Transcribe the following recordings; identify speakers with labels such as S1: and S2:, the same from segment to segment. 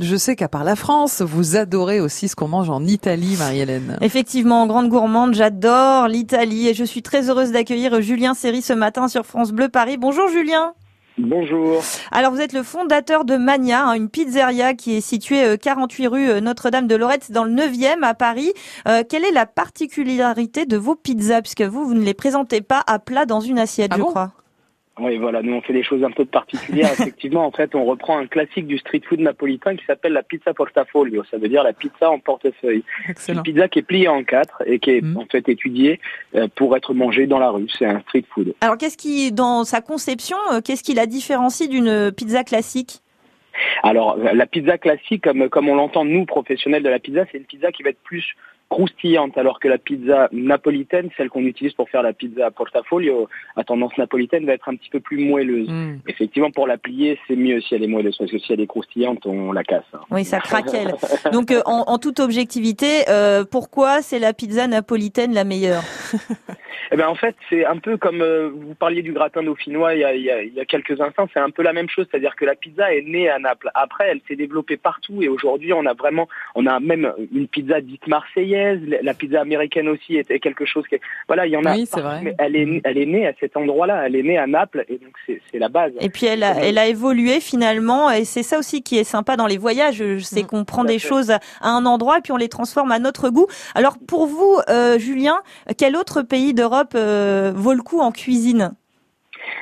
S1: je sais qu'à part la France, vous adorez aussi ce qu'on mange en Italie, Marie-Hélène.
S2: Effectivement, grande gourmande, j'adore l'Italie et je suis très heureuse d'accueillir Julien Serry ce matin sur France Bleu Paris. Bonjour Julien.
S3: Bonjour.
S2: Alors vous êtes le fondateur de Mania, hein, une pizzeria qui est située 48 euh, rue euh, Notre-Dame de Lorette dans le 9e à Paris. Euh, quelle est la particularité de vos pizzas? Puisque vous vous ne les présentez pas à plat dans une assiette,
S1: Ah
S2: je
S1: bon?
S2: crois.
S3: Oui, voilà, nous on fait des choses un peu particulières. Effectivement, en fait, on reprend un classique du street food napolitain qui s'appelle la pizza portafolio. Ça veut dire la pizza en portefeuille.
S1: Excellent.
S3: une pizza qui est pliée en quatre et qui est
S1: Mhm.
S3: en fait étudiée euh, pour être mangée dans la rue. C'est un street food.
S2: Alors qu'est-ce qui, dans sa conception, euh, qu'est-ce qui la différencie d'une pizza classique?
S3: Alors, la pizza classique, comme, comme on l'entend nous, professionnels de la pizza, c'est une pizza qui va être plus croustillante, alors que la pizza napolitaine, celle qu'on utilise pour faire la pizza portafolio, à tendance napolitaine, va être un petit peu plus moelleuse.
S1: Mm.
S3: Effectivement, pour la plier, c'est mieux si elle est moelleuse, parce que si elle est croustillante, on la casse. hein.
S2: Oui, ça craquelle. Donc euh, en, en toute objectivité, euh, pourquoi c'est la pizza napolitaine la meilleure?
S3: Eh ben en fait, c'est un peu comme euh, vous parliez du gratin dauphinois il y a, il y a, il y a quelques instants, c'est un peu la même chose, c'est-à-dire que la pizza est née à Naples. Après, elle s'est développée partout et aujourd'hui, on a vraiment, on a même une pizza dite marseillaise, la la pizza américaine aussi était quelque chose qui, voilà, il y en a.
S1: Oui, c'est vrai.
S3: Mais elle est, elle est née à cet endroit-là, elle est née à Naples et donc c'est la base.
S2: Et puis elle a, elle a évolué finalement, et c'est ça aussi qui est sympa dans les voyages, c'est
S1: Mm,
S2: qu'on prend des
S3: fait.
S2: choses à un endroit et puis on les transforme à notre goût. Alors pour vous, euh, Julien, quel autre pays d'Europe euh, vaut le coup en cuisine?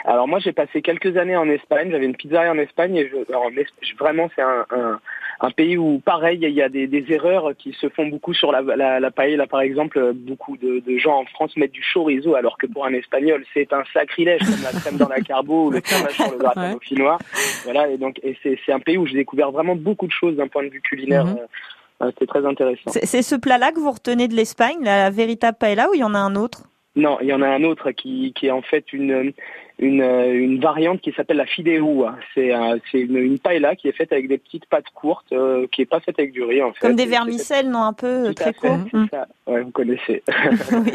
S3: Alors moi j'ai passé quelques années en Espagne, j'avais une pizzeria en Espagne et je, alors, vraiment c'est un, un, un pays où pareil il y a des, des erreurs qui se font beaucoup sur la, la, la paella par exemple, beaucoup de, de gens en France mettent du chorizo alors que pour un espagnol c'est un sacrilège comme la crème dans la carbo ou le fromage sur le gratin
S1: Ouais.
S3: dauphinois. Voilà et donc et c'est un pays où j'ai découvert vraiment beaucoup de choses d'un point de vue culinaire.
S1: Mhm.
S3: euh, euh, c'est très intéressant.
S2: C'est c'est ce plat-là que vous retenez de l'Espagne, la véritable paella, ou il y en a un autre?
S3: Non, il y en a un autre qui, qui est en fait une, une, une variante qui s'appelle la fideuà. C'est un- c'est une, une paella qui est faite avec des petites pâtes courtes, euh, qui est pas faite avec du riz en fait.
S2: Comme des vermicelles, non, un peu euh,
S3: Tout
S2: très court.
S3: c'est
S2: Mm.
S3: ça. Ouais, vous connaissez.
S2: Oui.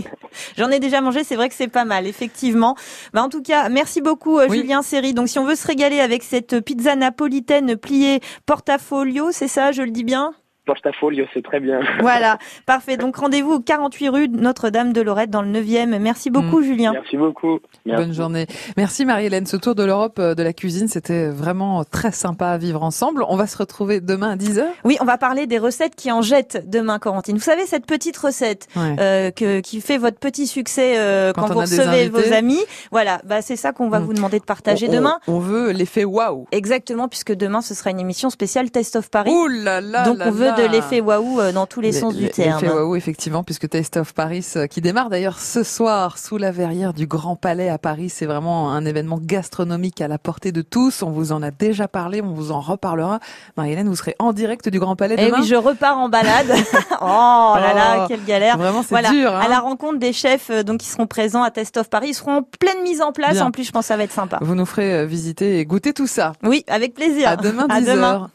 S2: J'en ai déjà mangé, c'est vrai que c'est pas mal, effectivement. Bah, en tout cas, merci beaucoup euh,
S1: Oui.
S2: Julien Serry. Donc si on veut se régaler avec cette pizza napolitaine pliée portafolio, c'est ça, je le dis bien?
S3: Portafolio, c'est très bien.
S2: Voilà, parfait. Donc rendez-vous au 48 rue Notre-Dame de Lorette dans le 9e. Merci beaucoup Julien.
S3: Merci beaucoup. Merci.
S1: Bonne journée. Merci Marie-Hélène. Ce tour de l'Europe euh, de la cuisine, c'était vraiment très sympa à vivre ensemble. On va se retrouver demain à 10h.
S2: Oui, on va parler des recettes qui en jettent demain, Corentine. Vous savez, cette petite recette
S1: Ouais.
S2: euh, que, qui fait votre petit succès euh,
S1: Quand
S2: vous recevez vos amis. Voilà, bah, c'est ça qu'on va
S1: Mm.
S2: vous demander de partager
S1: On-
S2: demain.
S1: On, on veut l'effet waouh.
S2: Exactement, puisque demain, ce sera une émission spéciale Test of Paris.
S1: Ouh là là
S2: Donc
S1: là
S2: on veut de l'effet waouh euh, dans tous les sens du terme.
S1: L'effet waouh, effectivement, puisque Taste of Paris, euh, qui démarre d'ailleurs ce soir sous la verrière du Grand Palais à Paris, c'est vraiment un événement gastronomique à la portée de tous. On vous en a déjà parlé, on vous en reparlera. Marie-Hélène, vous serez en direct du Grand Palais
S2: Eh
S1: demain.
S2: oui, je repars en balade. oh là là,
S1: Oh,
S2: quelle galère.
S1: Vraiment, c'est
S2: Voilà,
S1: dur. Hein
S2: à la rencontre des chefs euh, donc qui seront présents à Test of Paris, ils seront en pleine mise en place.
S1: Bien.
S2: En plus, je pense que ça va être sympa.
S1: Vous nous ferez visiter et goûter tout ça.
S2: Oui, avec plaisir.
S1: À demain
S2: À
S1: 10
S2: demain.
S1: heures.